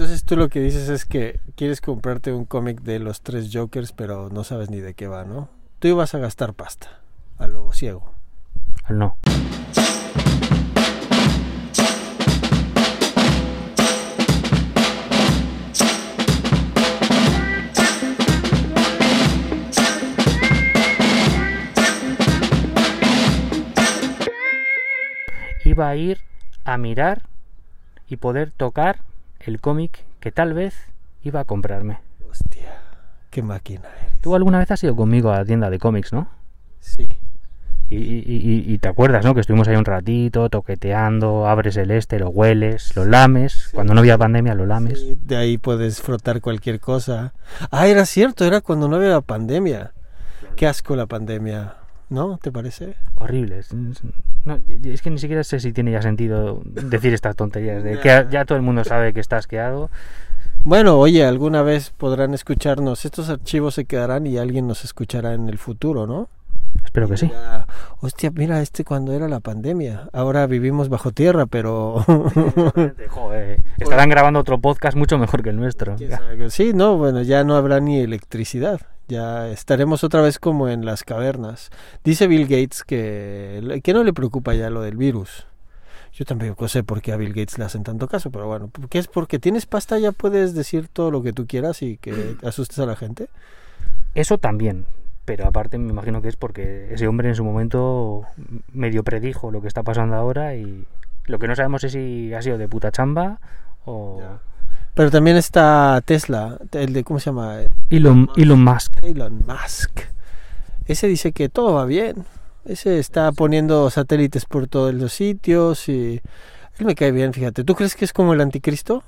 Entonces tú lo que dices es que quieres comprarte un cómic de los tres Jokers, pero no sabes ni de qué va, ¿no? Tú ibas a gastar pasta, a lo ciego. No. Iba a ir a mirar y poder tocar el cómic que tal vez iba a comprarme. Hostia, qué máquina eres. Tú alguna vez has ido conmigo a la tienda de cómics, ¿no? Sí. Y, y- y- y te acuerdas, ¿no? Que estuvimos ahí un ratito toqueteando, abres el este, lo hueles, lo lames. Cuando no había pandemia, lo lames. Sí, de ahí puedes frotar cualquier cosa. Ah, era cierto, era cuando no había pandemia. Qué asco la pandemia, ¿no? ¿Te parece? Horrible. Es, no, es que ni siquiera sé si tiene ya sentido decir estas tonterías de que ya todo el mundo sabe que está asqueado. Bueno, oye, alguna vez podrán escucharnos. Estos archivos se quedarán y alguien nos escuchará en el futuro, ¿no? Espero que sí. Hostia, mira este cuando era la pandemia. Ahora vivimos bajo tierra, pero... Joder, estarán grabando otro podcast mucho mejor que el nuestro. Sí, no, bueno, ya no habrá ni electricidad. Ya estaremos otra vez como en las cavernas. Dice Bill Gates que, que no le preocupa ya lo del virus. Yo tampoco sé por qué a Bill Gates le hacen tanto caso, pero bueno, ¿qué es porque tienes pasta ya puedes decir todo lo que tú quieras y que asustes a la gente? Eso también. Pero aparte me imagino que es porque ese hombre en su momento medio predijo lo que está pasando ahora y lo que no sabemos es si ha sido de puta chamba o... Ya. Pero también está Tesla, el de, ¿cómo se llama? Elon, Elon Musk. Elon Musk. Ese dice que todo va bien. Ese está poniendo satélites por todos los sitios y él me cae bien, fíjate. ¿Tú crees que es como el anticristo?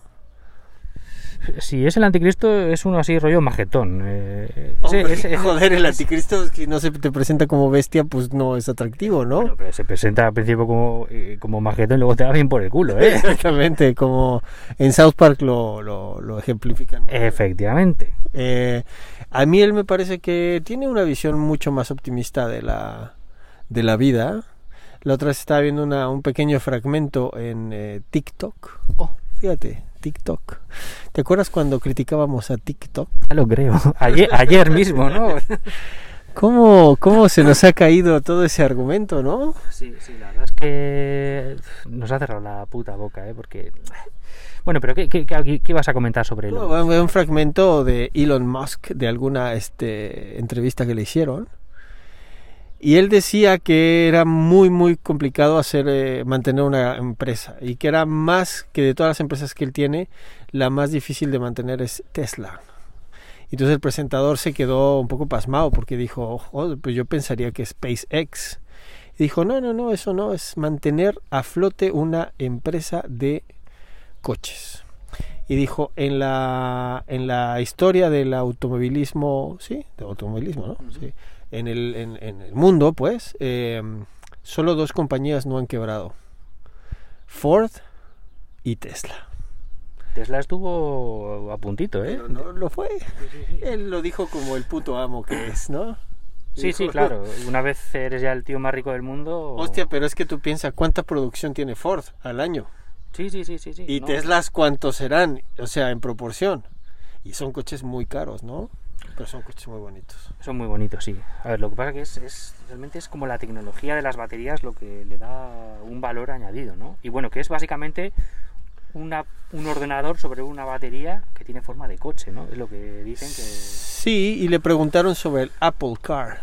Si es el anticristo es uno así rollo majetón. eh, ese- Hombre, ese- joder, el anticristo si no se te presenta como bestia, pues no es atractivo, ¿no? Bueno, pero se presenta al principio como, eh, como majetón y luego te va bien por el culo, ¿eh? Exactamente, como en South Park lo, lo, lo ejemplifican. Efectivamente. Eh, a mí él me parece que tiene una visión mucho más optimista de la, de la vida. La otra vez estaba viendo una, un pequeño fragmento en eh, TikTok. Oh. Fíjate, TikTok. ¿Te acuerdas cuando criticábamos a TikTok? Ya lo creo. Ayer, ayer mismo, ¿no? ¿Cómo, ¿Cómo se nos ha caído todo ese argumento, no? Sí, sí, la verdad es que nos ha cerrado la puta boca, ¿eh? Porque... Bueno, pero ¿qué, qué, qué, qué ibas a comentar sobre él? No, un fragmento de Elon Musk de alguna este, entrevista que le hicieron. Y él decía que era muy, muy complicado hacer eh, mantener una empresa y que era más que de todas las empresas que él tiene, la más difícil de mantener es Tesla. Entonces el presentador se quedó un poco pasmado porque dijo, "Oh, pues yo pensaría que SpaceX. Y dijo, no, no, no, eso no, es mantener a flote una empresa de coches. Y dijo, en la, en la historia del automovilismo, sí, del automovilismo, ¿no? Sí. En, el, en, en el mundo, pues, eh, solo dos compañías no han quebrado. Ford y Tesla. Tesla estuvo a puntito, ¿eh? Pero no lo fue. Él lo dijo como el puto amo que es, ¿no? Sí, sí, claro. Una vez eres ya el tío más rico del mundo... Hostia, pero es que tú piensas cuánta producción tiene Ford al año. Sí, sí, sí, sí. sí. Y no. Teslas cuántos serán, o sea, en proporción. Y son coches muy caros, ¿no? Pero son coches muy bonitos. Son muy bonitos, sí. A ver, lo que pasa que es, es realmente es como la tecnología de las baterías lo que le da un valor añadido, ¿no? Y bueno, que es básicamente una, un ordenador sobre una batería que tiene forma de coche, ¿no? Es lo que dicen que... Sí, y le preguntaron sobre el Apple Car.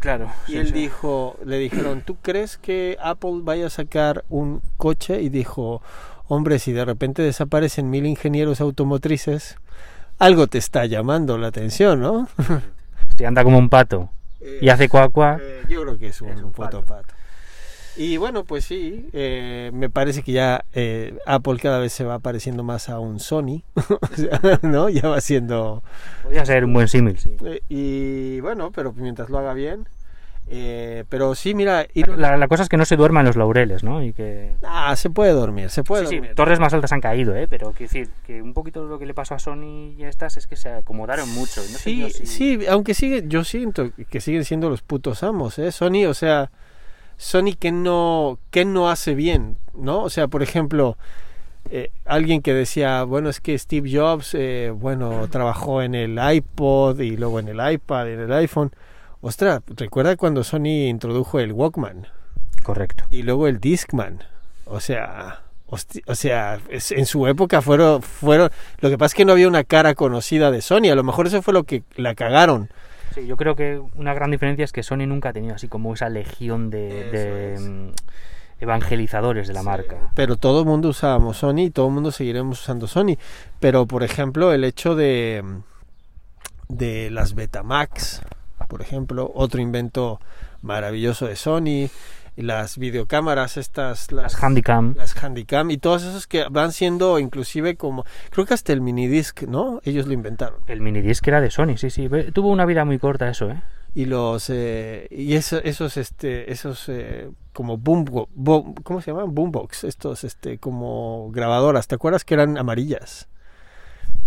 Claro. Y sí, él sí. dijo, le dijeron, ¿tú crees que Apple vaya a sacar un coche? Y dijo, hombre, si de repente desaparecen mil ingenieros automotrices, algo te está llamando la atención, ¿no? Si anda como un pato y hace cuacua... Eh, yo creo que es un, Es un pato. pato. Y bueno, pues sí, eh, me parece que ya eh, Apple cada vez se va pareciendo más a un Sony, o sea, ¿no? Ya va siendo... Podría ser un buen símil, sí. eh, y bueno, pero mientras lo haga bien. Eh, pero sí, mira, ir- La, la cosa es que no se duerma en los laureles, ¿no? Y que... ah, se puede dormir, se puede Sí, sí, dormir. torres más altas han caído, ¿eh? Pero quiero decir que un poquito lo que le pasó a Sony y a estas es que se acomodaron mucho. y No sé Sí, yo si- sí, aunque sigue, yo siento que siguen siendo los putos amos, ¿eh? Sony, o sea, Sony que no, que no hace bien, ¿no? O sea, por ejemplo, eh, alguien que decía, bueno, es que Steve Jobs, eh, bueno, trabajó en el iPod y luego en el iPad, en el iPhone. Ostras, recuerda cuando Sony introdujo el Walkman Correcto. y luego el Discman. O sea, hosti- o sea, es- en su época fueron, fueron. Lo que pasa es que no había una cara conocida de Sony. A lo mejor eso fue lo que la cagaron. Sí, yo creo que una gran diferencia es que Sony nunca ha tenido así como esa legión de, de, es. mm, evangelizadores de la marca. Pero todo el mundo usábamos Sony y todo el mundo seguiremos usando Sony. Pero, por ejemplo, el hecho de, de las Betamax, por ejemplo, otro invento maravilloso de Sony, las videocámaras, estas, las, Las Handicam. las Handycam y todos esos que van siendo inclusive como, creo que hasta el minidisc, ¿no? Ellos lo inventaron. El minidisc era de Sony, sí, sí. Tuvo una vida muy corta eso, ¿eh? Y los, eh, y eso- esos, este, esos, eh, como boom, boom, ¿cómo se llaman? Boombox, estos, este, como grabadoras, ¿te acuerdas que eran amarillas?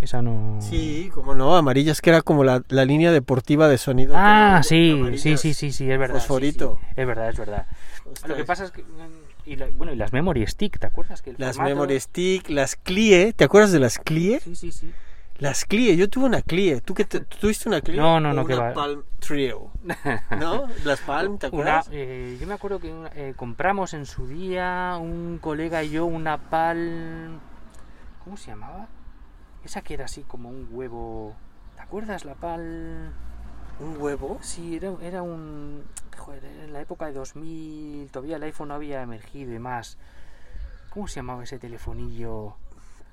Esa no... Sí, como no, amarillas, que era como la, la línea deportiva de sonido. Ah, sí, sí, sí, sí, sí, es verdad. Fosforito. sí. Es verdad, es verdad. Ostras. Lo que pasa es que... Y la- bueno, y las memory stick, ¿te acuerdas? Que el Las formato- memory stick, las CLIE, ¿te acuerdas de las CLIE? Sí, sí, sí. Las CLIE, yo tuve una CLIE. ¿Tú, qué te- tú tuviste una CLIE? No, no, ¿O no, que una va. Palm Trio. ¿No? Las Palm, ¿te Una, acuerdas? eh, yo me acuerdo que una- eh, compramos en su día, un colega y yo, una pal... ¿Cómo se llamaba? Esa que era así como un huevo... ¿Te acuerdas la pal...? ¿Un huevo? Sí, era, era un... Joder, en la época de 2000 todavía el iPhone no había emergido y más. ¿Cómo se llamaba ese telefonillo?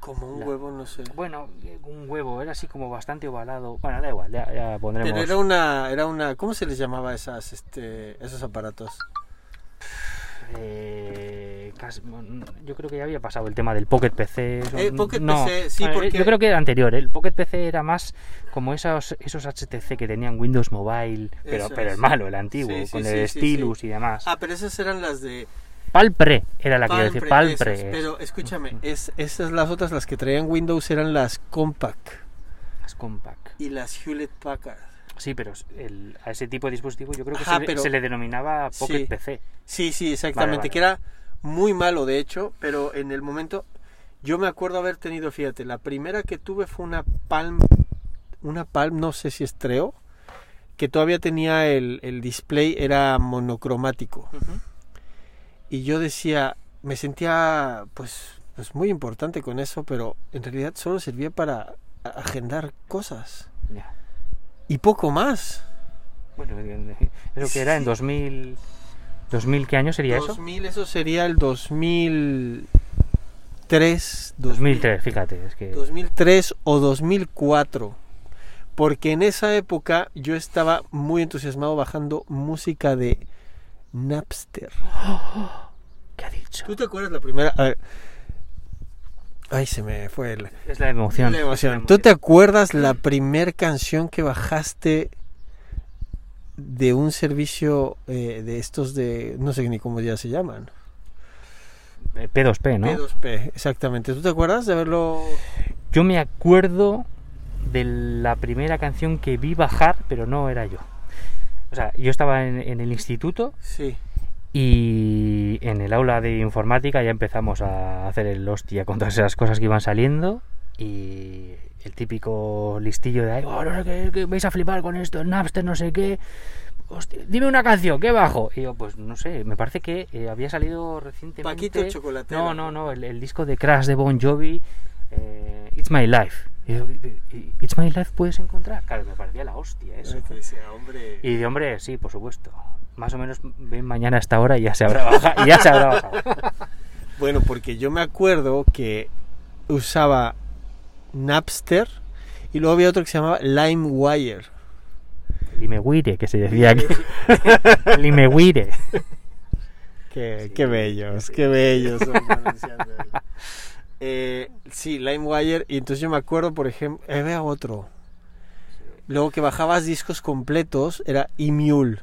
Como un La- huevo, no sé. Bueno, eh, un huevo, era así como bastante ovalado. Bueno, da igual, ya, ya pondremos... Pero era una, era una, ¿cómo se les llamaba esas, este, esos aparatos? Eh, casi- yo creo que ya había pasado el tema del Pocket PC. eso- Eh, Pocket no. PC, sí, Bueno, porque- Yo creo que era anterior. ¿eh? El Pocket PC era más como esos, esos HTC que tenían Windows Mobile, pero, Eso pero el malo, el antiguo, Sí, con sí, el stylus y demás. Ah, pero esas eran las de Palpre era la que iba a decir. Palmpre, Palpre. Pero escúchame, es, esas las otras, las que traían Windows eran las Compaq Las compact. y las Hewlett Packard. Sí, pero el- a ese tipo de dispositivo yo creo que Ajá, se, le- pero- se le denominaba Pocket Sí. PC. Sí, sí, exactamente, vale. que era muy malo de hecho, pero en el momento yo me acuerdo haber tenido, fíjate, la primera que tuve fue una Palm, una Palm, no sé si es Treo, que todavía tenía el, el display, era monocromático. Y yo decía, me sentía pues, pues muy importante con eso, pero en realidad solo servía para agendar cosas. Ya. Y poco más. Bueno, eso que era en 2000... ¿2000 qué año sería eso? 2000, eso sería el 2003. 2003, fíjate. Es que... 2003 o 2004. Porque en esa época yo estaba muy entusiasmado bajando música de Napster. ¿Qué ha dicho? ¿Tú te acuerdas la primera? A ver. Ay, se me fue el... Es la emoción. la emoción. ¿Tú te acuerdas la primer canción que bajaste de un servicio eh, de estos de... no sé ni cómo ya se llaman? Eh, P2P, ¿no? P2P, exactamente. ¿Tú te acuerdas de haberlo...? Yo me acuerdo de la primera canción que vi bajar, pero no era yo. O sea, yo estaba en, en el instituto Sí. y en el aula de informática ya empezamos a hacer el hostia con todas esas cosas que iban saliendo y el típico listillo de ahí, "Oh, no sé qué, que vais a flipar con esto, Napster, no sé qué. Hostia, dime una canción, ¿qué bajo? Y yo, pues no sé, me parece que eh, había salido recientemente. Paquito chocolatero. No, no, no, el, el disco de Crash de Bon Jovi, eh, It's My Life. Y yo, "¿Y- y- It's My Life puedes encontrar. Claro, me parecía la hostia eso. Que decía, hombre... Y de hombre, sí, por supuesto. Más o menos ven mañana a esta hora y ya se habrá bajado. y ya se habrá bajado. Bueno, porque yo me acuerdo que usaba Napster y luego había otro que se llamaba LimeWire. Limeguire, que se decía aquí. Limeguire. Qué, Sí, qué bellos, sí. qué bellos. son pronunciando ahí. Eh, sí, LimeWire. Y entonces yo me acuerdo, por ejemplo, eh, había otro. Luego que bajabas discos completos era Emule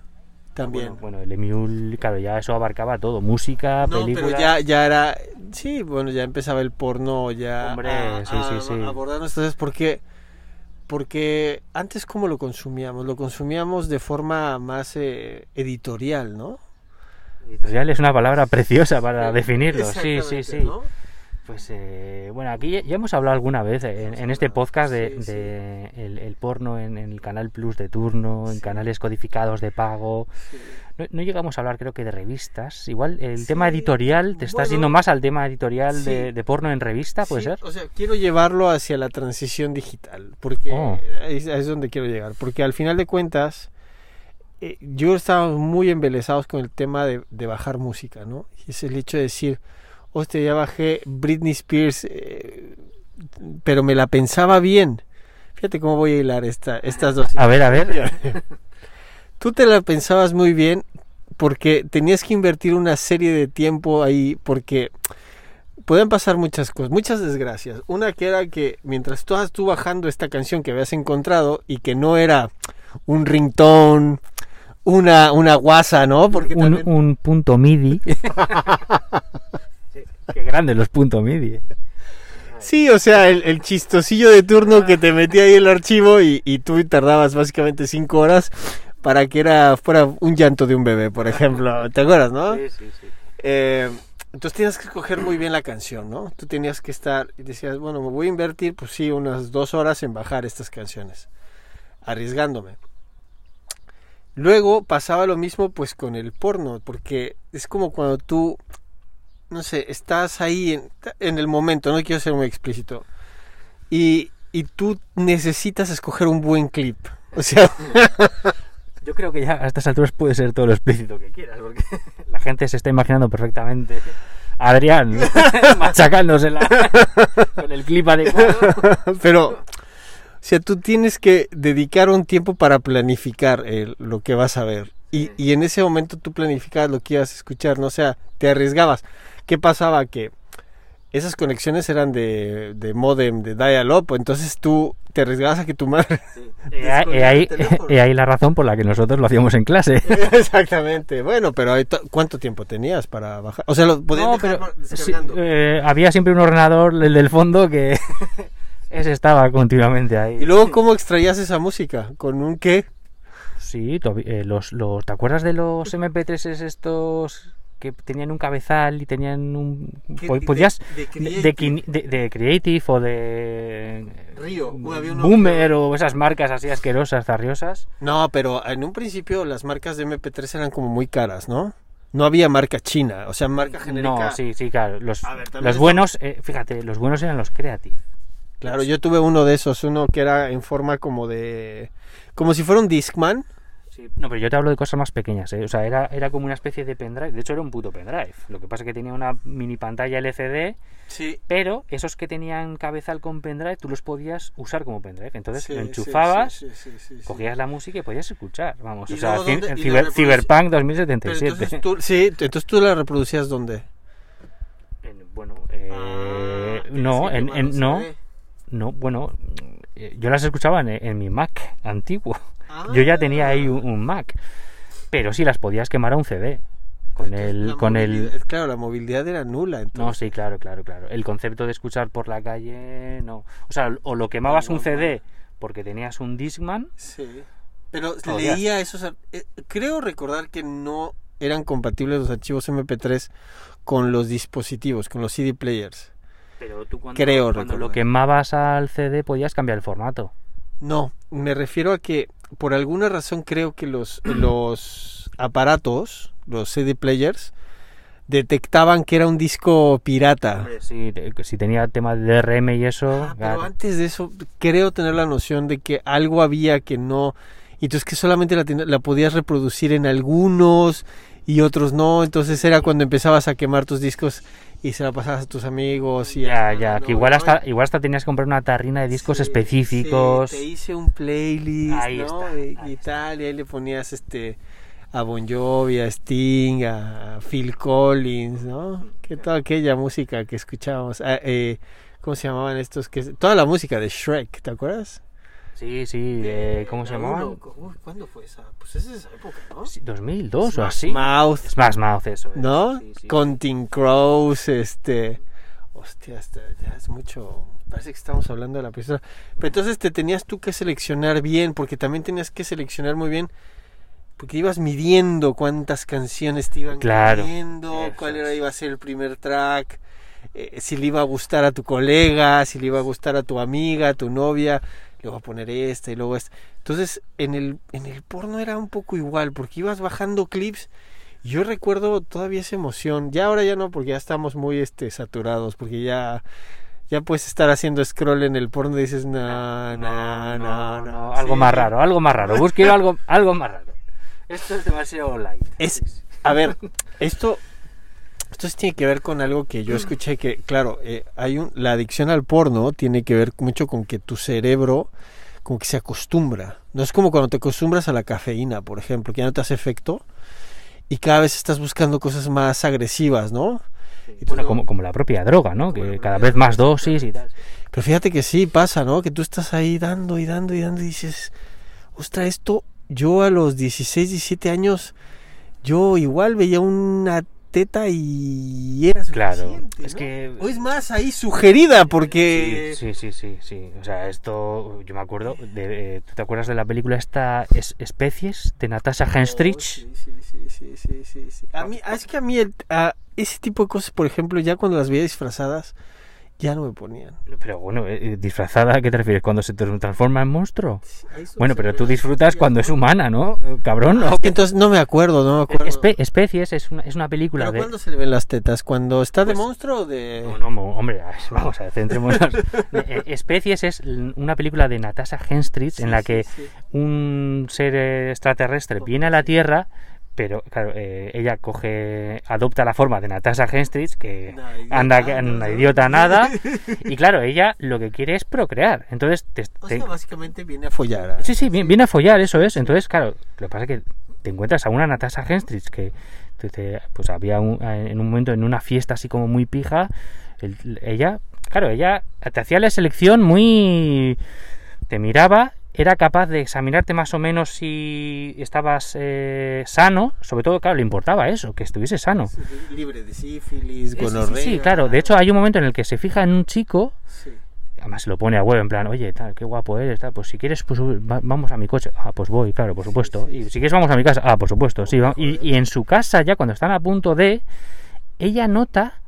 también. Bueno, bueno, el Emule, claro, ya eso abarcaba todo. Música, no, películas. pero ya, ya era. Sí, bueno, ya empezaba el porno ya. Hombre, a, sí, sí, a- sí. a abordarnos. Entonces, ¿por qué? Porque antes, ¿cómo lo consumíamos? Lo consumíamos de forma más eh, editorial, ¿no? Editorial es una palabra preciosa para definirlo. Sí, sí, sí. ¿no? Pues eh, bueno, aquí ya, hemos hablado alguna vez en, Hemos en este podcast de, sí, sí. de el, el porno en, en el canal Plus de turno, en Sí. canales codificados de pago. No, no llegamos a hablar, creo que de revistas. Igual el tema editorial, te estás bueno, yendo más al tema editorial de, de porno en revista, ¿puede ser? O sea, quiero llevarlo hacia la transición digital, porque Oh. es donde quiero llegar, porque al final de cuentas eh, yo estaba muy embelesados con el tema de, de bajar música, ¿no? Y es el hecho de decir, hostia, ya bajé Britney Spears, eh, pero me la pensaba bien. Fíjate cómo voy a hilar esta, estas dos. A ver, a ver. Tú te la pensabas muy bien porque tenías que invertir una serie de tiempo ahí porque pueden pasar muchas cosas, muchas desgracias. Una que era que mientras estabas tú bajando esta canción que habías encontrado y que no era un ringtone, una, una guasa, ¿no? Porque Un, también- un punto MIDI. Qué grande los puntos MIDI. Sí, o sea, el, el chistosillo de turno que te metía ahí el archivo y, y tú tardabas básicamente cinco horas para que era fuera un llanto de un bebé, por ejemplo. ¿Te acuerdas, no? Sí, sí, sí. Eh, entonces tenías que escoger muy bien la canción, ¿no? Tú tenías que estar y decías, bueno, me voy a invertir, pues sí, unas dos horas en bajar estas canciones, arriesgándome. Luego pasaba lo mismo pues con el porno, porque es como cuando tú, no sé, estás ahí en, en el momento, no quiero ser muy explícito, y, y tú necesitas escoger un buen clip. O sea, Yo creo que ya a estas alturas puede ser todo lo explícito que quieras, porque la gente se está imaginando perfectamente a Adrián machacándosela con el clip adecuado. Pero, o sea, tú tienes que dedicar un tiempo para planificar eh, lo que vas a ver. Y, y en ese momento tú planificabas lo que ibas a escuchar, ¿no? O sea, te arriesgabas. ¿Qué pasaba? Que esas conexiones eran de, de modem, de dial-up, entonces tú te arriesgabas a que tu madre... He ahí, he ahí- la razón por la que nosotros lo hacíamos en clase. Exactamente. Bueno, pero ¿cuánto tiempo tenías para bajar? O sea, lo podías No, pero sí, eh, había siempre un ordenador, el del fondo, que ese estaba continuamente ahí. Y luego, ¿cómo extraías esa música? ¿Con un qué? Sí, eh, los, los, ¿te acuerdas de los MP3 estos que tenían un cabezal y tenían un... ¿Qué- po- de- podías... de De, Creative? de Quini- de- de Creative o de... Río, Boomer o esas marcas así asquerosas, zarriosas. No, pero en un principio las marcas de MP3 eran como muy caras, ¿no? No había marca china, o sea, marca genérica. No, sí, sí, claro. Los, ver, los buenos, eh, fíjate, los buenos eran los Creative. Claro, yo tuve uno de esos, uno que era en forma como de... Como si fuera un Discman. Sí, no, pero yo te hablo de cosas más pequeñas, ¿eh? O sea, era, era como una especie de pendrive. De hecho, era un puto pendrive. Lo que pasa es que tenía una mini pantalla LCD, Sí. pero esos que tenían cabezal con pendrive, tú los podías usar como pendrive. Entonces sí, lo enchufabas, sí, cogías la música y podías escuchar. Vamos, ¿Y o sea, dónde- en Ciber- Cyberpunk Pero 2077. entonces tú, sí, entonces tú la reproducías dónde? En- bueno, eh, Ah, no, en, en- no, no, bueno, eh, yo las escuchaba en, en mi Mac antiguo. Ah. Yo ya tenía ahí un, un Mac, pero sí las podías quemar a un CD. Con Entonces, el, con el, Claro, la movilidad era nula. no, Entonces. sí, claro, claro, claro. El concepto de escuchar por la calle, no. O sea, o lo quemabas un no, CD porque tenías un Discman. Sí. Pero leía esos... ar- eh, creo recordar que no eran compatibles los archivos MP3 con los dispositivos, con los CD players. Pero tú cuando, Creo cuando lo quemabas al CD podías cambiar el formato. No, me refiero a que por alguna razón creo que los, los aparatos, los CD players, detectaban que era un disco pirata. Sí, si tenía tema de DRM y eso. Ah, pero claro. antes de eso, creo tener la noción de que algo había que no. Y entonces que solamente la, la podías reproducir en algunos y otros no. Entonces era cuando empezabas a quemar tus discos y se la pasabas a tus amigos. Y Ya, ya, no, que igual no, hasta, igual hasta tenías que comprar una tarrina de discos Sí, específicos. sí, te hice un playlist, Ahí ¿no? está, y, ahí y tal, y ahí le ponías este a Bon Jovi, a Sting, a Phil Collins, ¿no? Que toda aquella música que escuchábamos. ah, eh, ¿Cómo se llamaban estos? que Toda la música de Shrek, ¿te acuerdas? Sí, sí, eh, ¿cómo se La llamaban? ¿Cuándo fue esa? Pues es de esa época, ¿no? Sí, 2002 o Smash así. Mouth, Smash Mouth, eso. es. ¿no? Sí, sí. Crows, este... Hostia, hasta ya es mucho... Parece que estamos hablando de la pistola. Pero entonces te tenías tú que seleccionar bien, porque también tenías que seleccionar muy bien, porque ibas midiendo cuántas canciones te iban Claro. Eso cuál era iba a ser el primer track. Eh, si le iba a gustar a tu colega, si le iba a gustar a tu amiga, a tu novia, le voy a poner esta y luego esta. Entonces, en el, en el porno era un poco igual, porque ibas bajando clips. Yo recuerdo todavía esa emoción. Ya ahora ya no, porque ya estamos muy este, saturados, porque ya ya puedes estar haciendo scroll en el porno y dices, no, no, no, no. algo más raro, algo más raro. Busque algo, algo más raro. Esto es demasiado light. Es, a ver, esto, esto sí tiene que ver con algo que yo escuché que, claro, eh, hay un, la adicción al porno tiene que ver mucho con que tu cerebro como que se acostumbra. No es como cuando te acostumbras a la cafeína, por ejemplo, que ya no te hace efecto y cada vez estás buscando cosas más agresivas, ¿no? Bueno, no- como, como la propia droga, ¿no? Que cada vez más dosis y tal. Pero fíjate que sí pasa, ¿no? Que tú estás ahí dando y dando y dando y dices, ostras, esto, yo a los 16, 17 años, yo igual veía una teta y era Claro, suficiente, es ¿no? que- O es más, ahí sugerida, porque... Sí, sí, sí, sí. O sea, esto, yo me acuerdo, de, eh, ¿tú te acuerdas de la película esta Es- Especies de Natasha Henstridge? Oh, sí, sí, sí, sí, sí, sí, sí. A mí, es que a mí el- a ese tipo de cosas, por ejemplo, ya cuando las veía disfrazadas, ya no me ponían. Pero bueno, eh, disfrazada, ¿a qué te refieres? ¿Cuando se tra- transforma en monstruo? Bueno, pero tú disfrutas cuando es humana, ¿no? Cabrón, ¿no? Que entonces no me acuerdo, no me acuerdo. Espe- Especies es una, es una película ¿Pero de... cuándo se le ven las tetas? ¿Cuando está de Pues- monstruo o de...? No, no, hombre, vamos a ver, centrémonos. Eh, Especies es una película de Natasha Henstridge en la que sí. un ser eh, extraterrestre viene a la Tierra, pero claro, eh, ella coge, adopta la forma de Natasha Henstridge, que anda que- ¿no? una idiota nada, y claro, ella lo que quiere es procrear. Entonces, te- O te- sea, básicamente viene a follar. sí, sí, vi- viene a follar, eso es. Entonces, claro, lo que pasa es que te encuentras a una Natasha Henstridge que te- te- pues había un- en un momento en una fiesta así como muy pija, el- ella, claro, ella te hacía la selección muy... te miraba, era capaz de examinarte más o menos si estabas eh, sano, sobre todo, claro, le importaba eso, que estuviese sano. Sí, Libre de sífilis, Sí, sí, gonorrea. sí, claro, de hecho hay un momento en el que se fija en un chico Sí. además se lo pone a huevo en plan, oye, tal, qué guapo eres, tal, pues si quieres, pues va- vamos a mi coche. Ah, pues voy, claro, por supuesto. Y si quieres, vamos a mi casa. Ah, por supuesto, sí. va- Y, y en su casa, ya cuando están a punto de, ella nota,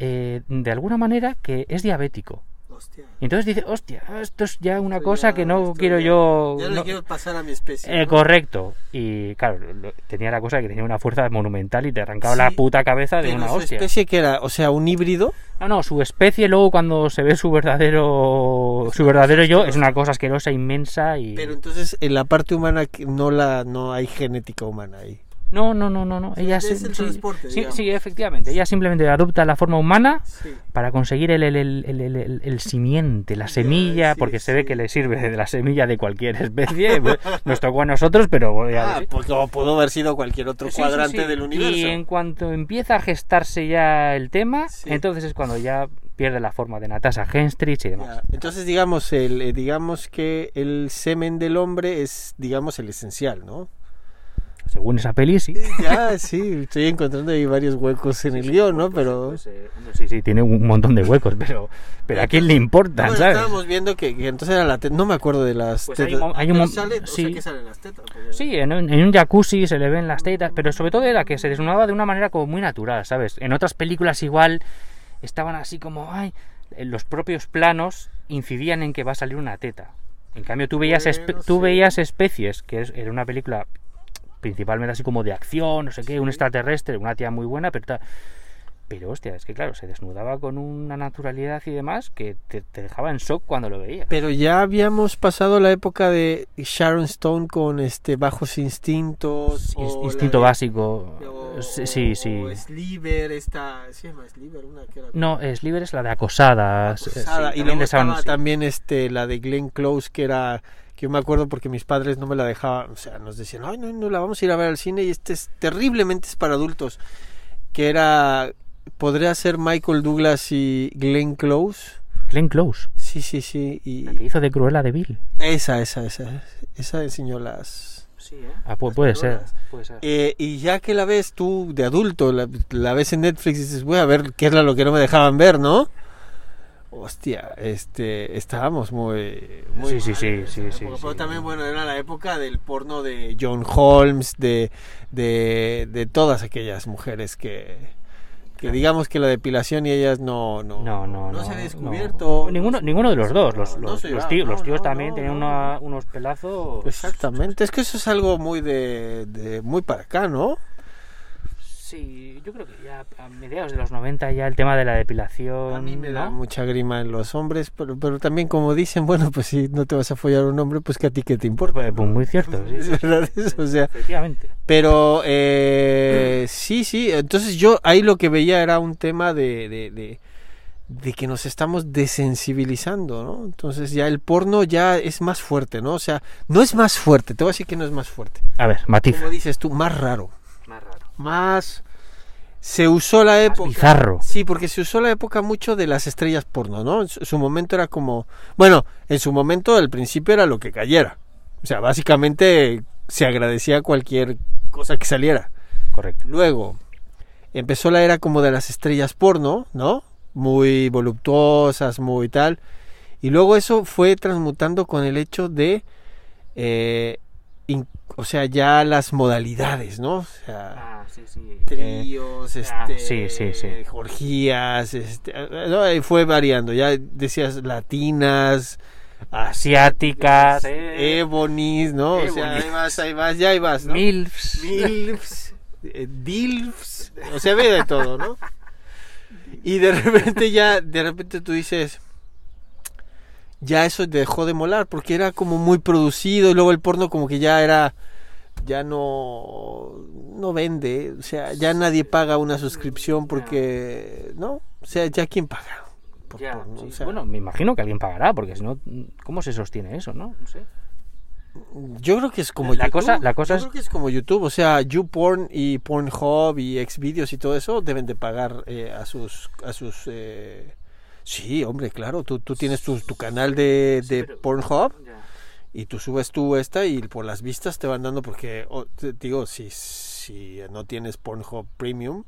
eh, de alguna manera, que es diabético. Hostia. Y entonces dice, hostia, esto es ya una Esto cosa ya- que no quiero ya- yo... Ya no, le quiero pasar a mi especie. Eh, ¿no? correcto. Y claro, lo- tenía la cosa que tenía una fuerza monumental y te arrancaba la Sí, puta cabeza de una su hostia. especie que era, o sea, un híbrido. No, no, su especie luego cuando se ve su verdadero su verdadero yo es una cosa asquerosa, inmensa y Pero entonces en la parte humana que no la no hay genética humana ahí. No, no, no, no, no. Sí, Ella es el sí, transporte, sí, efectivamente. Ella simplemente adopta la forma humana Sí. para conseguir el, el, el, el, el- el- el simiente, la semilla, sí, porque se ve que le sirve de la semilla de cualquier especie. Nos tocó a nosotros, pero ya Ah, ves. pues pudo haber sido cualquier otro cuadrante sí. del universo. Y en cuanto empieza a gestarse ya el tema, Sí. entonces es cuando ya pierde la forma de Natasha Henstridge y demás. Ya, Entonces digamos el eh, digamos que el semen del hombre es digamos el esencial, ¿no? Según esa peli, sí. Ya, sí, estoy encontrando ahí varios huecos en el guion, ¿no? Pero Pues, eh, sí, sí, tiene un montón de huecos, pero, pero a quién le importan, Bueno, ¿sabes? estábamos viendo que, que entonces era la teta, no me acuerdo de las Pues tetas. hay un o sí. sea, que salen las tetas. porque- Sí, en un, en un jacuzzi se le ven las tetas, pero sobre todo era que se desnudaba de una manera como muy natural, ¿sabes? En otras películas igual estaban así como, ay, en los propios planos incidían en que va a salir una teta. En cambio, tú veías, tú veías especies, que era una película principalmente así como de acción, no sé qué, un extraterrestre, una tía muy buena, pero. Pero hostia, es que claro, se desnudaba con una naturalidad y demás que te, te dejaba en shock cuando lo veías. Pero ya habíamos pasado la época de Sharon Stone con este Bajos Instintos. O Instinto de- básico. o- Sí, sí. sí. o Sliver, esta. ¿Se llama Sliver? Una que era. No, Sliver es la de acosadas. sí, Acosada, y también luego estaba sí. también este, la de Glenn Close, que era. Que yo me acuerdo porque mis padres no me la dejaban. O sea, nos decían, ay, no, no la vamos a ir a ver al cine y este es terriblemente es para adultos. Que era. Podría ser Michael Douglas y Glenn Close. Glenn Close, Sí, sí, sí. Y la que hizo de Cruella de Vil. esa, esa, esa. Esa enseñó las. Sí, ¿eh? Ah, Las puede ser, puede ser. Eh, y ya que la ves tú de adulto, la, la ves en Netflix y dices, voy a ver qué era lo que no me dejaban ver, ¿no? Hostia, este, estábamos muy... muy Sí, sí, sí, sí, sí, época, pero sí. también, bueno, era la época del porno de John Holmes, de, de, de todas aquellas mujeres que... Que digamos que la depilación y ellas no no No, no, no. se ha no. descubierto. Ninguno, ninguno de los dos. Los, No, no los, los tíos, no, los tíos no, también no, tenían no. una- unos pelazos. Exactamente, es que eso es algo muy de, de muy para acá, ¿no? Sí, yo creo que ya a mediados de los 90 ya el tema de la depilación. A mí me da ¿no? mucha grima en los hombres, pero, pero también como dicen, bueno, pues si no te vas a follar a un hombre, pues que a ti qué te importa. Pues, pues muy cierto, sí, verdad o sea, efectivamente. pero eh, sí, sí, entonces yo ahí lo que veía era un tema de, de, de, de que nos estamos desensibilizando, ¿no? Entonces ya el porno ya es más fuerte, ¿no? O sea, no es más fuerte, te voy a decir que no es más fuerte. A ver, matiz. Como dices tú, más raro. Más se usó la época bizarro. sí porque se usó la época mucho de las estrellas porno no en su, momento era como bueno en su momento al principio era lo que cayera. O sea básicamente se agradecía cualquier cosa que saliera. Correcto. luego empezó la era como de las estrellas porno no muy voluptuosas muy tal. Y luego eso fue transmutando con el hecho de eh, o sea ya las modalidades no o sea Ah, sí, sí. tríos, ah, este, sí, sí, sí. orgías, este, no, fue variando, ya decías latinas, Asiáticas, eh, ebonis, ¿no? O sea, ahí vas, ahí vas, ya ahí vas, ¿no? milfs. Milfs, eh, dilfs, o sea, ve de todo, ¿no? Y de repente ya, de repente tú dices, ya eso dejó de molar, porque era como muy producido, y luego el porno como que ya era, ya no, no vende, o sea, ya nadie paga una suscripción porque, ¿no? O sea, ya quién paga. por Ya, porno, sí. o sea, Bueno, me imagino que alguien pagará, porque si no, ¿cómo se sostiene eso, no? No sé. Yo creo que es como La YouTube. cosa- la cosa Yo es- creo que es como YouTube, o sea, YouPorn y Pornhub y Xvideos y todo eso deben de pagar eh, a sus a sus eh, Sí, hombre, claro, tú, tú tienes tu, tu canal de, Sí, de pero- Pornhub y tú subes tú esta y por las vistas te van dando porque oh, te digo, si si no tienes Pornhub Premium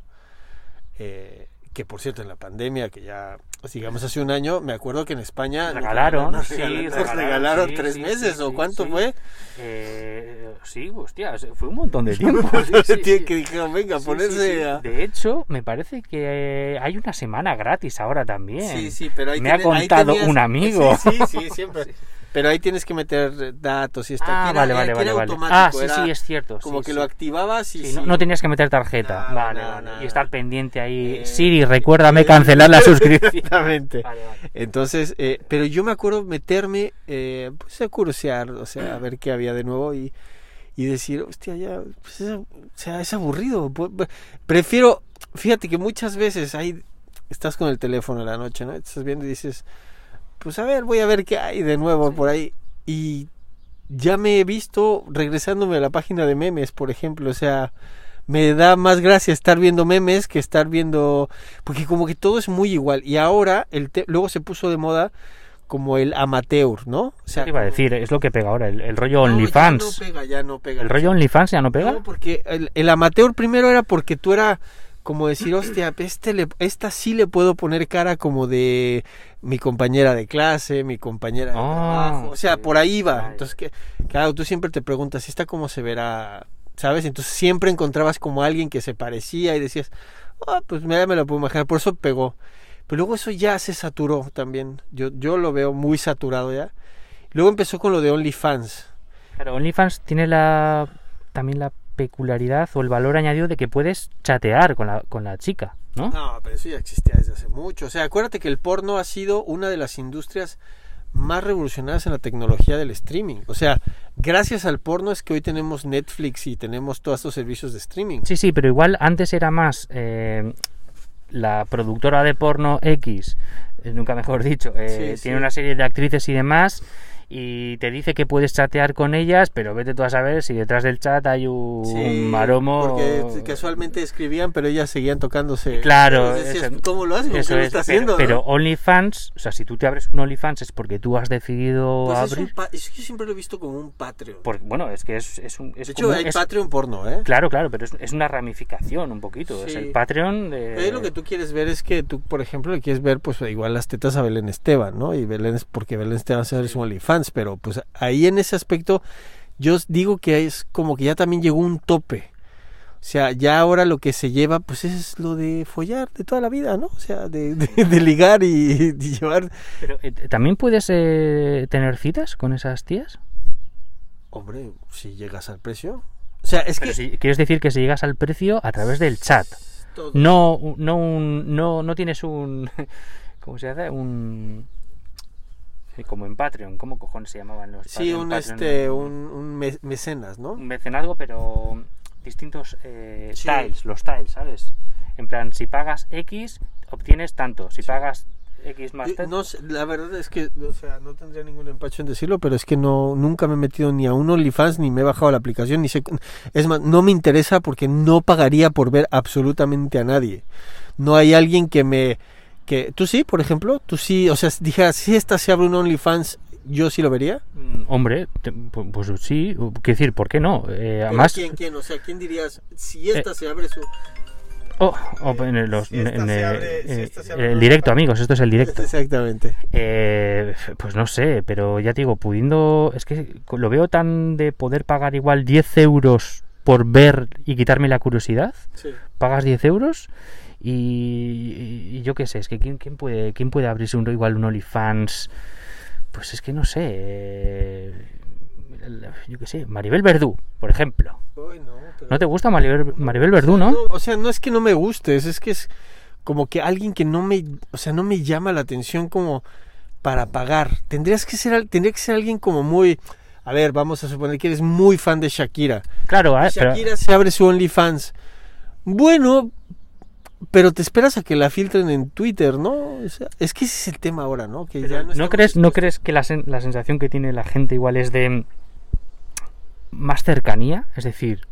eh, que por cierto en la pandemia que ya digamos hace un año me acuerdo que en España nos Regalaron, nos sí, regalaron, nos regalaron, regalaron sí, tres sí, meses sí, o sí, cuánto sí. fue Eh, sí, hostia, fue un montón de tiempo. sí, sí, sí. que dijeron, venga, Sí, ponerse sí, sí. a... De hecho, me parece que hay una semana gratis ahora también. Sí, sí, pero ahí Me ha tiene- ahí contado tenías- un amigo. Sí, sí, sí, siempre. Pero ahí tienes que meter datos y está. Ah, era- vale, vale, vale, vale. Ah, sí, sí, es cierto. Como sí, que sí. lo activabas y Sí, no, no tenías que meter tarjeta. Nada, vale, nada, vale. nada. Y estar pendiente ahí. Eh, Siri, recuérdame eh, cancelar la suscripción. Exactamente. Vale, vale. Entonces, eh, pero yo me acuerdo meterme, eh, pues a curiosear, o sea, a ver qué había de nuevo y, y decir, hostia, ya, pues, es, o sea, es aburrido. Prefiero, fíjate que muchas veces ahí estás con el teléfono en la noche, ¿no? Estás viendo y dices, pues a ver, voy a ver qué hay de nuevo por ahí. Y ya me he visto regresándome a la página de memes, por ejemplo, o sea, me da más gracia estar viendo memes que estar viendo porque como que todo es muy igual y ahora el te- luego se puso de moda como el amateur, ¿no? O sea, Te iba a decir, es lo que pega ahora, el, el rollo No, ya OnlyFans. no pega, ya no pega. ¿El rollo OnlyFans ya no pega? No, porque el, el amateur primero era porque tú era como decir, hostia, este le, esta sí le puedo poner cara como de mi compañera de clase, mi compañera de Ah, trabajo. O sea, sí. por ahí va. Entonces, que, claro, tú siempre te preguntas, ¿esta cómo se verá? ¿Sabes? Entonces siempre encontrabas como alguien que se parecía y decías, ah, pues ya me lo puedo imaginar. Por eso pegó. Pero luego eso ya se saturó también. Yo, yo lo veo muy saturado ya. Luego empezó con lo de OnlyFans. Pero OnlyFans tiene la también la peculiaridad o el valor añadido de que puedes chatear con la, con la chica, ¿no? No, pero eso ya existía desde hace mucho. O sea, acuérdate que el porno ha sido una de las industrias más revolucionadas en la tecnología del streaming. O sea, gracias al porno es que hoy tenemos Netflix y tenemos todos estos servicios de streaming. Sí, sí, pero igual antes era más eh, la productora de porno X, eh, nunca mejor dicho, eh, Sí, tiene sí. una serie de actrices y demás y te dice que puedes chatear con ellas, pero vete tú a saber si detrás del chat hay un Sí, maromo. Porque casualmente escribían, pero ellas seguían tocándose. Claro, Entonces decías, eso- ¿cómo lo haces? ¿Cómo Eso lo es, está pero, haciendo? pero no? OnlyFans, o sea, si tú te abres un OnlyFans es porque tú has decidido Pues es, un abrir. es que yo siempre lo he visto como un Patreon. Porque, bueno, es que es, es un. Es de hecho, como- hay Patreon porno, ¿eh? Claro, claro, pero es, es una ramificación un poquito. Es Sí. el Patreon de. Ahí lo que tú quieres ver es que tú, por ejemplo, le quieres ver pues igual las tetas a Belén Esteban, ¿no? Y Belén es porque Belén Esteban se hace un OnlyFans, pero pues ahí en ese aspecto yo os digo que es como que ya también llegó un tope. O sea, ya ahora lo que se lleva, pues es lo de follar de toda la vida, ¿no? O sea, de, de- de ligar y, llevar... Pero, eh, ¿También puedes eh, tener citas con esas tías? Hombre, si llegas al precio... O sea, es Pero que... si, quieres decir que si llegas al precio a través del chat. todo- No, no, un- no, no tienes un... ¿Cómo se hace? Un... Como en Patreon. ¿Cómo cojones se llamaban los Sí, Patreon? un, Patreon, este, un, un me- mecenas, ¿no? un mecenazgo, pero distintos eh, Sí. tiles, los tiles, ¿sabes? En plan, si pagas X, obtienes tanto. Si pagas X más Yo- tanto... no la verdad es que, o sea, no tendría ningún empacho en decirlo, pero es que no, nunca me he metido ni a un OnlyFans ni me he bajado la aplicación, ni sé, es más, no me interesa porque no pagaría por ver absolutamente a nadie. No hay alguien que me, que, tú sí, por ejemplo, tú sí, o sea, dijeras, si esta se abre un OnlyFans, yo sí lo vería. Mm, Hombre, te- pues, sí, quiero decir, ¿por qué no? Eh, además, ¿quién, quién? O sea, ¿quién dirías, si esta se abre su... oh, oh, en el, los- Si esta en se el- abre- eh, esta se abre el una directo, amigos, esto es el directo. Exactamente. Eh, pues no sé, pero ya te digo, pudiendo, es que lo veo tan de poder pagar igual 10 euros por ver y quitarme la curiosidad. Sí. Pagas 10 euros y, y yo qué sé, es que ¿quién, quién puede, quién puede abrirse un, igual un OnlyFans? Pues es que no sé, eh, yo qué sé, Maribel Verdú, por ejemplo. Uy, no, pero- ¿No te gusta Maribel, Maribel Verdú, no? o sea, no es que no me gustes, es que es como que alguien que no me, o sea, no me llama la atención como para pagar. Tendrías que ser, tendría que ser alguien como muy, a ver, vamos a suponer que eres muy fan de Shakira. Claro, ah, pero- Shakira se abre su OnlyFans. Bueno, pero te esperas a que la filtren en Twitter, ¿no? O sea, es que ese es el tema ahora, ¿no? Que ya ¿no, estamos crees, ¿No crees que la, sen- la sensación que tiene la gente igual es de más cercanía? Es decir,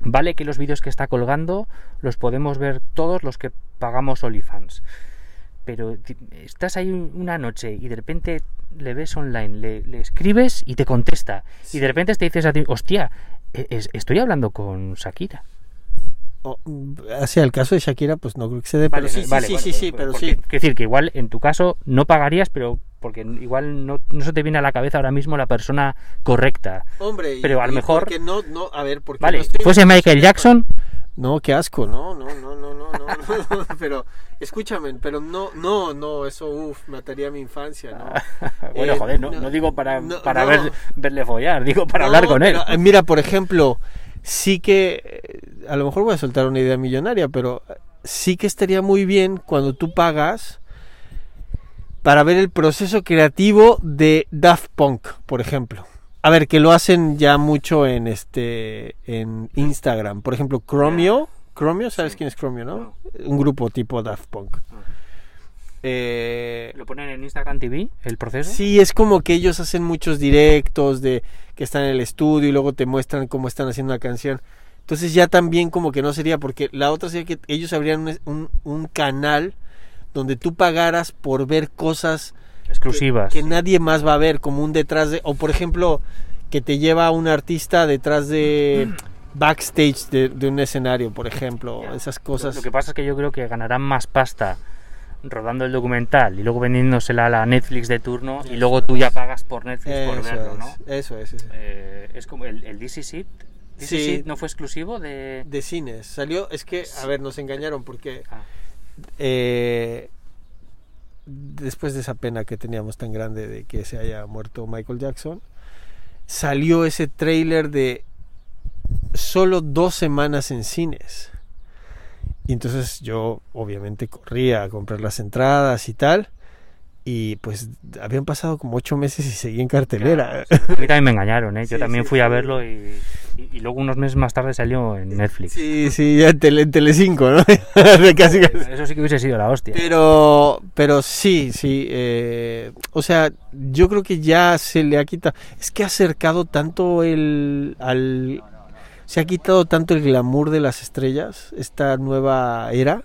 vale que los vídeos que está colgando los podemos ver todos los que pagamos OnlyFans. Pero estás ahí un- una noche y de repente le ves online, le, le escribes y te contesta. Y de repente te dices a ti, hostia, e- es- estoy hablando con Shakira. Mm, hacia el caso de Shakira, pues no creo que se dé, Vale, pero sí, sí, vale, sí, bueno, sí, sí, porque- pero porque- sí. Quiero decir que igual en tu caso no pagarías, pero porque igual no, no se te viene a la cabeza ahora mismo la persona correcta. Hombre, y- Pero a lo mejor- porque no, no, a ver, porque Vale, no estoy- fuese Michael Jackson, No, qué asco, no, no, no, no, no, no, no, pero escúchame, pero no, no, no, eso, uff, mataría mi infancia, ¿no? bueno, Eh, joder, no, no, no digo para, no, para no. ver- verle follar, digo para No, hablar con él. pero, eh, mira, por ejemplo, sí que, eh, a lo mejor voy a soltar una idea millonaria, pero sí que estaría muy bien cuando tú pagas para ver el proceso creativo de Daft Punk, por ejemplo. A ver, que lo hacen ya mucho en este en Instagram. Por ejemplo, Chromio. Chromio, ¿sabes Sí. quién es Chromio, no? No. Un grupo tipo Daft Punk. Ah. Eh, ¿Lo ponen en Instagram TV, el proceso? Sí, es como que ellos hacen muchos directos de que están en el estudio y luego te muestran cómo están haciendo una canción. Entonces ya también como que no sería, porque la otra sería que ellos abrirían un, un- un canal donde tú pagaras por ver cosas Exclusivas. que nadie más va a ver, como un detrás de, o por ejemplo, que te lleva a un artista detrás de backstage de, de un escenario, por ejemplo, esas cosas. Lo que pasa es que yo creo que ganarán más pasta rodando el documental y luego vendiéndosela a la Netflix de turno y luego tú ya pagas por Netflix por Eso verlo, es, ¿no? eso es, eso es. Eh, es como el, el DC Seat. DC Sí. No fue exclusivo de... De cines. Salió, es que, a ver, nos engañaron porque Ah, eh, después de esa pena que teníamos tan grande de que se haya muerto Michael Jackson, salió ese tráiler de solo dos semanas en cines. Y entonces yo obviamente corría a comprar las entradas y tal. Y pues habían pasado como ocho meses y seguía en cartelera. claro, sí. A mí también me engañaron, ¿eh? Yo Sí, también sí, fui a verlo y, y- y luego unos meses más tarde salió en Netflix. Sí, sí, ya en, Tele, en Telecinco, ¿no? casi, casi. Eso sí que hubiese sido la hostia. Pero, pero sí, sí. eh, o sea, yo creo que ya se le ha quitado. Es que ha acercado tanto el. al Se ha quitado tanto el glamour de las estrellas, esta nueva era,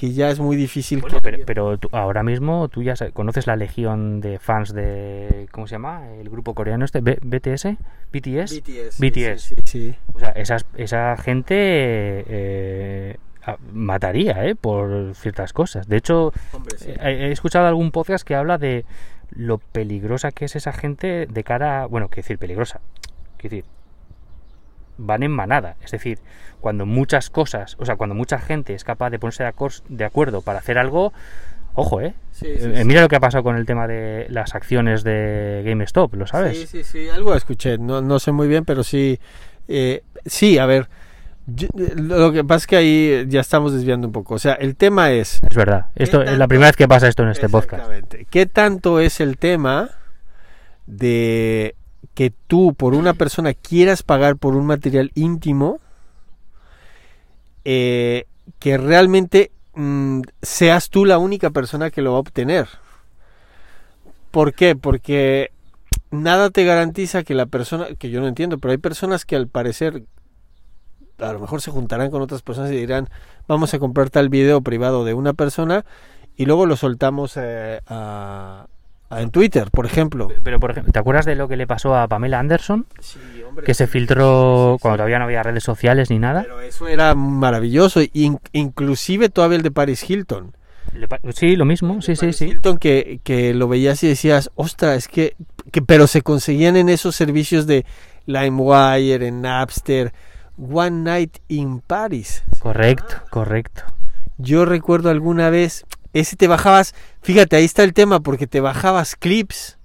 que ya es muy difícil. Bueno, que- pero, pero tú- ahora mismo tú ya sa- conoces la legión de fans de. ¿Cómo se llama? El grupo coreano este, B- BTS. BTS. BTS. BTS. Sí, sí, sí. O sea, esas- esa gente eh, mataría ¿eh? por ciertas cosas. De hecho, Hombre, sí. eh, he, escuchado algún podcast que habla de lo peligrosa que es esa gente de cara. a- Bueno, qué decir peligrosa. Quiero decir. Van en manada. Es decir, cuando muchas cosas, o sea, cuando mucha gente es capaz de ponerse de, acor- de acuerdo para hacer algo, ojo, ¿eh? Sí, sí, Eh, sí. Mira lo que ha pasado con el tema de las acciones de GameStop, ¿lo sabes? Sí, sí, sí, algo escuché, no, no sé muy bien, pero sí, eh, sí, a ver, yo- lo que pasa es que ahí ya estamos desviando un poco, o sea, el tema es... Es verdad. Esto es la primera vez que pasa esto en este podcast. Exactamente. ¿Qué tanto es el tema de que tú por una persona quieras pagar por un material íntimo eh, que realmente mm, seas tú la única persona que lo va a obtener? ¿Por qué? Porque nada te garantiza que la persona, que yo no entiendo, pero hay personas que al parecer a lo mejor se juntarán con otras personas y dirán, vamos a comprar tal video privado de una persona y luego lo soltamos eh, a- en Twitter, por ejemplo. Pero, por ejemplo, ¿te acuerdas de lo que le pasó a Pamela Anderson? Que se filtró cuando todavía no había redes sociales ni nada. Pero eso era maravilloso, in- inclusive todavía el de Paris Hilton. Sí, lo mismo, sí, sí, Paris sí. Hilton que, que lo veías y decías, ostras, es que, que... Pero se conseguían en esos servicios de LimeWire, en Napster, One Night in Paris. Correcto, correcto. Yo recuerdo alguna vez, ese te bajabas, fíjate, ahí está el tema, porque te bajabas clips.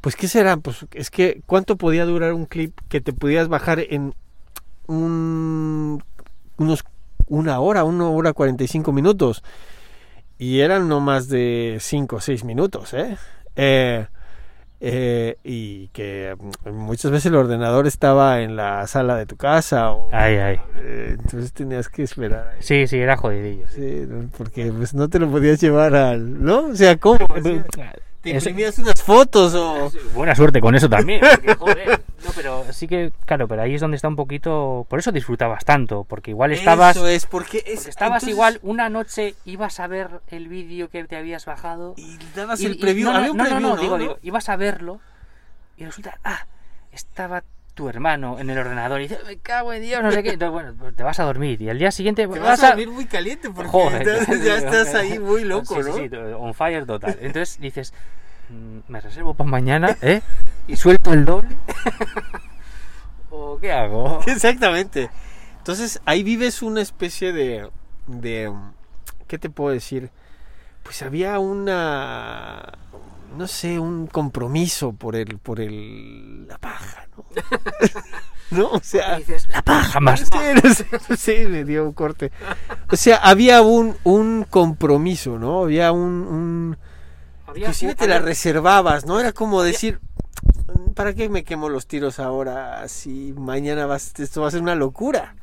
Pues, ¿qué serán? Pues es que, ¿cuánto podía durar un clip que te podías bajar en un, unos, una hora, una hora 45 minutos? Y eran no más de 5 o 6 minutos, ¿eh? Eh, eh, y que mm, muchas veces el ordenador estaba en la sala de tu casa o, Ay, ay. eh, entonces tenías que esperar ahí. Sí, sí, era jodidillo. sí. Porque pues no te lo podías llevar al, ¿no? O sea, ¿cómo? Te imprimías unas fotos o Buena suerte con eso también. porque, joder. No, pero sí que, claro, pero ahí es donde está un poquito. Por eso disfrutabas tanto, porque igual estabas. Eso es porque es porque estabas entonces- igual una noche, ibas a ver el vídeo que te habías bajado. y dabas y- el y- preview, no, no, había un no, preview, no, no, ¿no? digo, ¿no? digo, ibas a verlo y resulta, ah, estaba tu hermano en el ordenador y dice, me cago en Dios, no sé qué. Entonces, bueno, pues te vas a dormir y al día siguiente Te vas a dormir muy caliente porque Joder, entonces ya estás ahí muy loco, Sí, sí, ¿no? sí, on fire total. Entonces dices, "Mm, me reservo para mañana, ¿eh? Y suelto el doble. ¿O qué hago? Exactamente. Entonces ahí vives una especie de, de, ¿qué te puedo decir? Pues había una, no sé, un compromiso por el, por el, la paja, ¿no? ¿No? O sea, dices, la paja más. Sí, no sé, no sé, me dio un corte. O sea, había un, un compromiso, ¿no? Había un... un Había- inclusive te había- la reservabas, ¿no? Era como decir, ¿para qué me quemo los tiros ahora si mañana vas, esto va a ser una locura?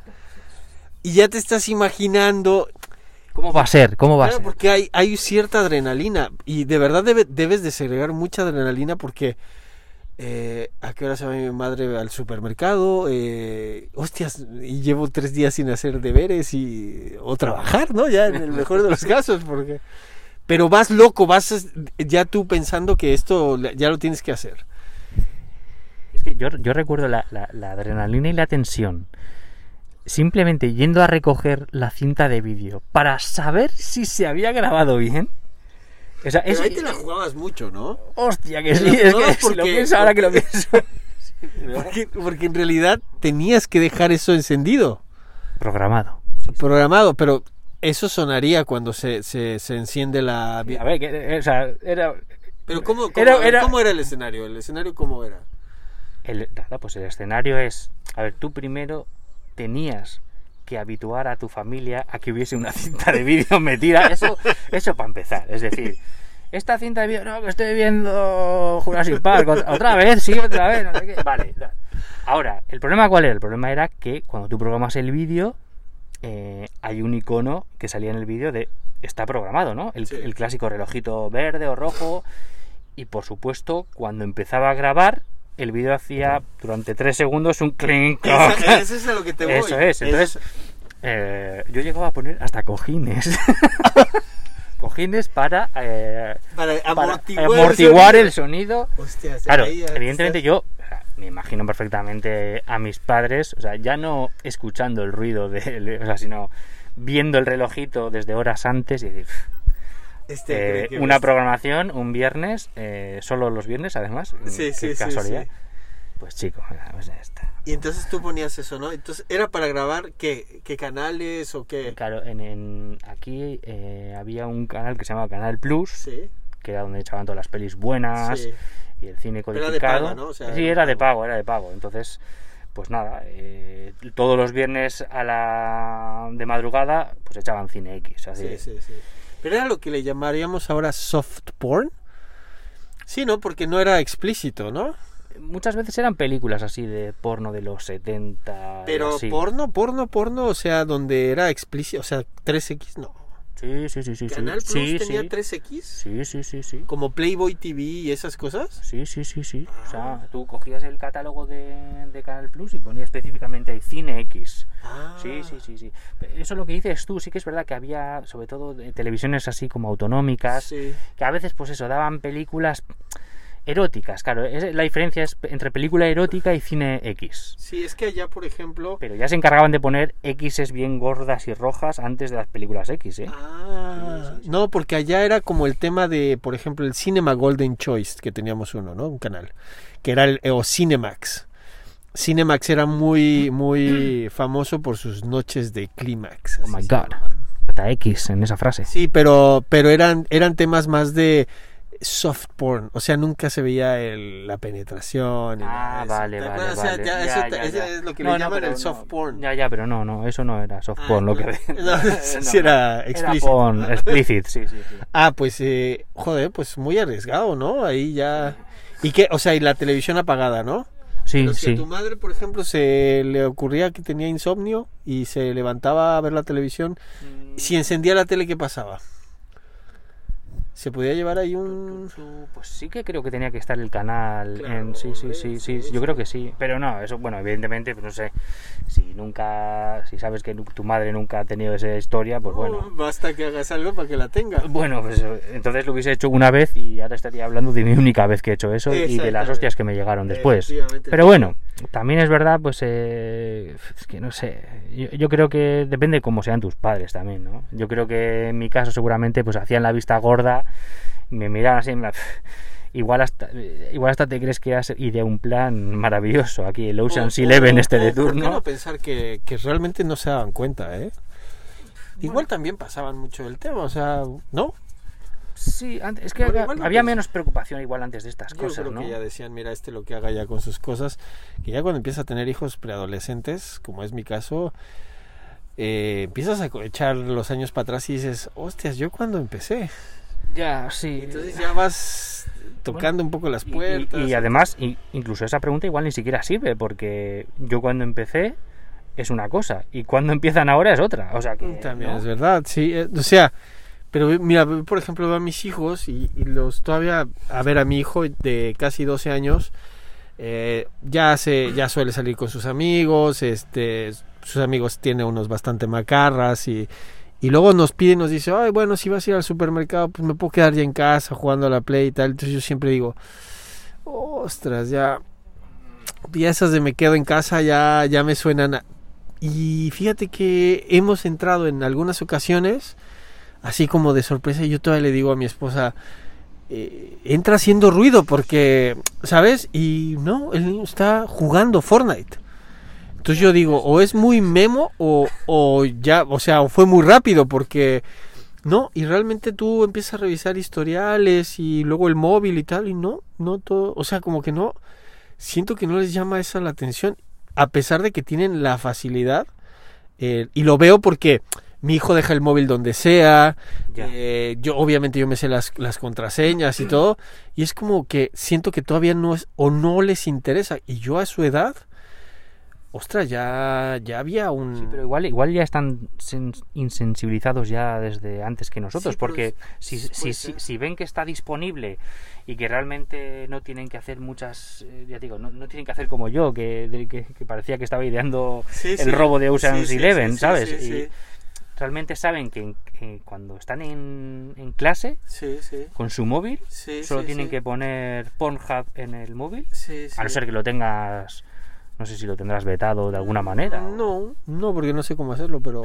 Y ya te estás imaginando, ¿Cómo va a ser? ¿Cómo va a claro, ser? porque hay, hay cierta adrenalina y de verdad debe- debes de segregar mucha adrenalina porque eh, a qué hora se va mi madre al supermercado, eh, hostias, y llevo tres días sin hacer deberes y o trabajar, ¿no? Ya en el mejor de los casos, porque pero vas loco, vas ya tú pensando que esto ya lo tienes que hacer. Es que yo, yo recuerdo la, la- la adrenalina y la tensión. Simplemente yendo a recoger la cinta de vídeo para saber si se había grabado bien. O sea, Pero es- ahí te la jugabas mucho, ¿no? Hostia, que sí, es que si lo pienso ahora que lo pienso. Porque, porque en realidad tenías que dejar eso encendido. Programado. programado, pero eso sonaría cuando se, se, se enciende la... A ver, que, o sea, era. Pero ¿cómo, cómo, Era- a ver, era- ¿cómo era el escenario? ¿El escenario cómo era? El, nada, pues el escenario es. A ver, tú primero tenías que habituar a tu familia a que hubiese una cinta de vídeo metida. Eso, eso para empezar. Es decir, esta cinta de vídeo, no, que estoy viendo Jurassic Park ot- otra vez, sí, otra vez, no sé qué. Vale. Ahora, ¿el problema cuál era? El problema era que cuando tú programas el vídeo, eh, hay un icono que salía en el vídeo de está programado, ¿no? El, Sí. el clásico relojito verde o rojo. Y por supuesto, cuando empezaba a grabar, el vídeo hacía durante tres segundos un clink Eso es a lo que te voy. Eso es, entonces eh, yo llegaba a poner hasta cojines. cojines para, eh, para para amortiguar, amortiguar el sonido. sonido. Hostias, Claro, ahí evidentemente estás- yo me imagino perfectamente a mis padres, o sea, ya no escuchando el ruido, de, o sea, sino viendo el relojito desde horas antes y decir, Este, eh, que una ves- programación un viernes, eh, solo los viernes además, Sí, qué sí, casualidad. sí. Pues chico, pues ya está. Y entonces tú ponías eso, ¿no? Entonces, ¿era para grabar qué, qué canales o qué? Claro, en, en- aquí eh, había un canal que se llamaba Canal Plus, Sí, que era donde echaban todas las pelis buenas sí. Y el cine Pero era codificado. de paga, ¿no? O sea, sí, era de pago, era de pago. Entonces, pues nada, eh, todos los viernes a la de madrugada, pues echaban cine X. Así. Sí, sí, sí. Pero era lo que le llamaríamos ahora soft porn. Sí, ¿no? Porque no era explícito, ¿no? Muchas veces eran películas así de porno de los 70. Pero así. porno, porno, porno, o sea, donde era explícito, o sea, 3X, no. Sí, sí, sí, sí. sí. Canal Plus sí, tenía sí. 3X, Sí, sí, sí, sí. como Playboy TV y esas cosas. Sí, sí, sí, sí. O Ah. sea, tú cogías el catálogo de, de Canal Plus y ponías específicamente ahí Cine X. Ah, Sí, sí, sí, sí. Eso lo que dices tú, sí que es verdad que había, sobre todo, de televisiones así como autonómicas, Sí. que a veces, pues eso, daban películas eróticas, claro. es- la diferencia es entre película erótica y cine X. Sí, es que allá, por ejemplo. Pero ya se encargaban de poner X's bien gordas y rojas antes de las películas X, ¿eh? Ah, no, porque allá era como el tema de, por ejemplo, el Cinema Golden Choice, que teníamos uno, ¿no? Un canal, que era el, o Cinemax. Cinemax era muy, muy famoso por sus noches de clímax. Oh my God. X en esa frase. Sí, pero, pero eran, eran temas más de soft porn, o sea, nunca se veía el- la penetración. Ah, vale, ¿Te vale, acuerdas? O sea, vale. ya Ya, eso, ya, eso es lo que No, le no, llaman el soft no. porn. Ya, ya, pero no, no, eso no era soft Ah, porn, lo que No, sí era explícito. porn, explicit, sí, sí, sí. Ah, pues, eh, joder, pues muy arriesgado, ¿no? Ahí ya... ¿Y qué? O sea, y la televisión apagada, ¿no? Sí, si a sí. tu madre, por ejemplo, se le ocurría que tenía insomnio y se levantaba a ver la televisión, si encendía la tele, ¿qué pasaba? ¿Se podía llevar ahí un...? Pues sí que creo que tenía que estar el canal Claro, en sí, sí, sí, sí, sí, yo creo que sí, pero no, eso bueno, evidentemente, pues no sé, si nunca, si sabes que tu madre nunca ha tenido esa historia, pues bueno. Oh, basta que hagas algo para que la tenga. Bueno, pues eh, entonces lo hubiese hecho una vez y ahora estaría hablando de mi única vez que he hecho eso y de las hostias que me llegaron después. Pero bueno, también es verdad, pues eh, es que no sé, yo, yo creo que depende de cómo sean tus padres también, ¿no? Yo creo que en mi caso seguramente pues hacían la vista gorda, me miraban así igual hasta igual hasta te crees que has ideado un plan maravilloso aquí, el Ocean's O- o- Eleven este de o, ¿por qué turno. no pensar que, que realmente no se daban cuenta, eh? Igual también pasaban mucho el tema, o sea, ¿no? Sí, antes- es que Bueno, había, había menos preocupación igual antes de estas Yo cosas, creo ¿no? que ya decían, mira, este lo que haga ya con sus cosas, que ya cuando empieza a tener hijos preadolescentes, como es mi caso, eh, empiezas a echar los años para atrás y dices, hostias, yo cuando empecé. Ya, sí. Entonces ya vas tocando un poco las Y- y- puertas. Y, además, i- incluso esa pregunta igual ni siquiera sirve, porque yo cuando empecé es una cosa y cuando empiezan ahora es otra. O sea que. También ¿no? es verdad, sí. eh, O sea, pero mira, por ejemplo, veo a mis hijos y, y los todavía, a ver, a mi hijo de casi 12 años, eh, ya se, ya suele salir con sus amigos, este, sus amigos tienen unos bastante macarras y, y luego nos pide, nos dice, ay, bueno, si vas a ir al supermercado, pues me puedo quedar ya en casa jugando a la play y tal. Entonces yo siempre digo, ostras, ya, ya esas de me quedo en casa ya, ya me suenan. Y fíjate que hemos entrado en algunas ocasiones, así como de sorpresa, yo todavía le digo a mi esposa, eh, entra haciendo ruido porque, ¿sabes? Y no, el niño está jugando Fortnite. Entonces yo digo, o es muy memo o, o ya, o sea, fue muy rápido porque no, y realmente tú empiezas a revisar historiales y luego el móvil y tal, y no, no todo, o sea, como que no, siento que no les llama esa la atención, a pesar de que tienen la facilidad, eh, y lo veo porque mi hijo deja el móvil donde sea, eh, yo obviamente yo me sé las, las contraseñas y todo, y es como que siento que todavía no es, o no les interesa, y yo a su edad, ostras, ya, ya había un... Sí, pero igual, igual ya están sen- insensibilizados ya desde antes que nosotros, Sí, pero porque si, si, si, si ven que está disponible y que realmente no tienen que hacer muchas, eh, ya digo, no, no tienen que hacer como yo, que, que, que parecía que estaba ideando Sí, el robo de Ocean's Eleven, ¿sabes? sí, Y sí. Realmente saben que eh, cuando están en, en clase Sí, sí, con su móvil, sí, solo tienen que poner Pornhub en el móvil, a no ser que lo tengas, no sé si lo tendrás vetado de alguna manera. No, no, porque no sé cómo hacerlo, pero...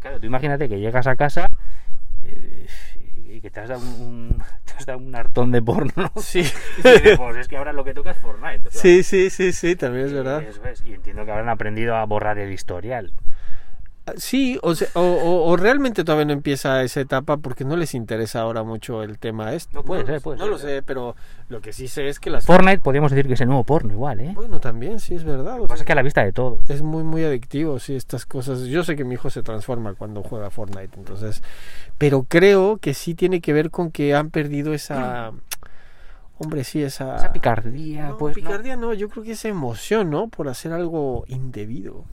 Claro, tú imagínate que llegas a casa eh, y que te has dado un, te has dado un hartón de porno. ¿no? Sí. Y dices, pues es que ahora lo que toca es Fortnite. sea, Sí, sí, sí, sí, también es y verdad. eso es, y entiendo que habrán aprendido a borrar el historial. Sí, o, se- o, o- o realmente todavía no empieza esa etapa porque no les interesa ahora mucho el tema este. No, puede lo ser, sé, puede no ser. lo sé, pero lo que sí sé es que las... Fortnite podríamos decir que es el nuevo porno igual, ¿eh? Bueno, también, sí, es verdad. Lo o que pasa sea, es que a la vista de todo. es muy, muy adictivo, sí, estas cosas. Yo sé que mi hijo se transforma cuando juega Fortnite, entonces... Pero creo que sí tiene que ver con que han perdido esa... Hombre, sí, esa... Esa picardía, No, pues. ¿no? picardía no, yo creo que esa emoción, ¿no? Por hacer algo indebido.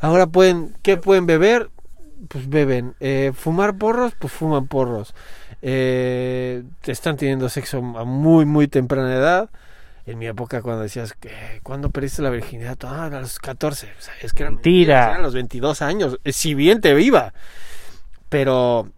Ahora pueden, ¿qué pueden beber? Pues beben. Eh, fumar porros, pues fuman porros. Eh, están teniendo sexo a muy, muy temprana edad. En mi época, cuando decías, que ¿cuándo perdiste la virginidad? Ah, a los 14. O sea, es que era Mentira. Eran los 22 años. Eh, Si bien te viva. Pero,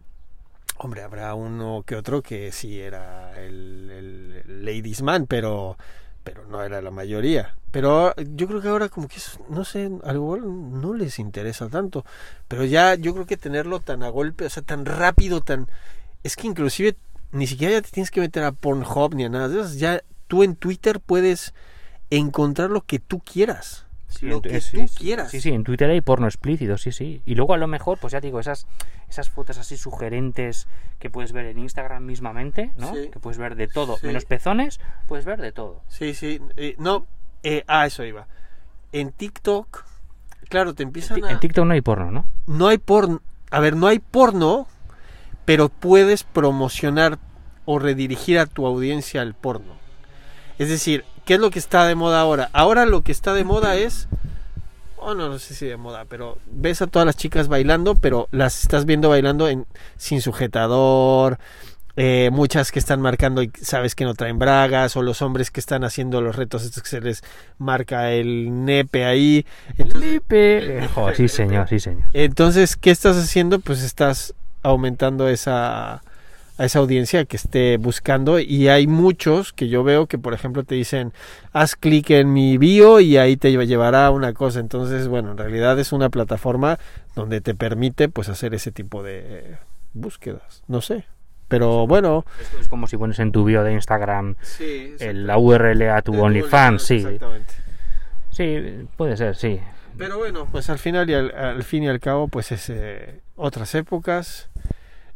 hombre, habrá uno que otro que sí era el, el- el ladies man, pero, pero no era la mayoría. Pero yo creo que ahora como que, no sé, algo no les interesa tanto. Pero ya yo creo que tenerlo tan a golpe, o sea, tan rápido, tan... Es que inclusive ni siquiera ya te tienes que meter a Pornhub ni a nada de eso. Ya tú en Twitter puedes encontrar lo que tú quieras. Sí, lo en- que sí, tú sí. quieras. Sí, sí, en Twitter hay porno explícito, sí, sí. Y luego a lo mejor, pues ya te digo, esas, esas fotos así sugerentes que puedes ver en Instagram mismamente, ¿no? Sí. Que puedes ver de todo, menos pezones, puedes ver de todo. Sí, sí. eh, no, eh, a eso iba. En TikTok, claro, te empiezan En a... TikTok no hay porno, ¿no? No hay porno. A ver, no hay porno, pero puedes promocionar o redirigir a tu audiencia al porno. Es decir, ¿qué es lo que está de moda ahora? Ahora lo que está de moda es... Oh, no, no sé si de moda, pero ves a todas las chicas bailando, pero las estás viendo bailando en, sin sujetador, eh, muchas que están marcando y sabes que no traen bragas, o los hombres que están haciendo los retos estos que se les marca el nepe ahí. Entonces, Lipe. Joder, sí, señor, sí, señor. entonces, ¿qué estás haciendo? Pues estás aumentando esa a esa audiencia que esté buscando y hay muchos que yo veo que por ejemplo te dicen haz clic en mi bio y ahí te llevará a una cosa entonces bueno en realidad es una plataforma donde te permite pues hacer ese tipo de eh, búsquedas. No sé. Pero bueno. Esto es como si pones en tu bio de Instagram sí, el, la URL a tu OnlyFans, sí. exactamente. Sí, puede ser, sí. Pero bueno, pues al final y al, al fin y al cabo, pues es eh, otras épocas.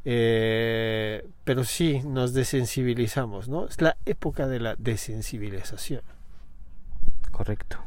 Eh, pero sí nos desensibilizamos, ¿no? Es la época de la desensibilización. Correcto.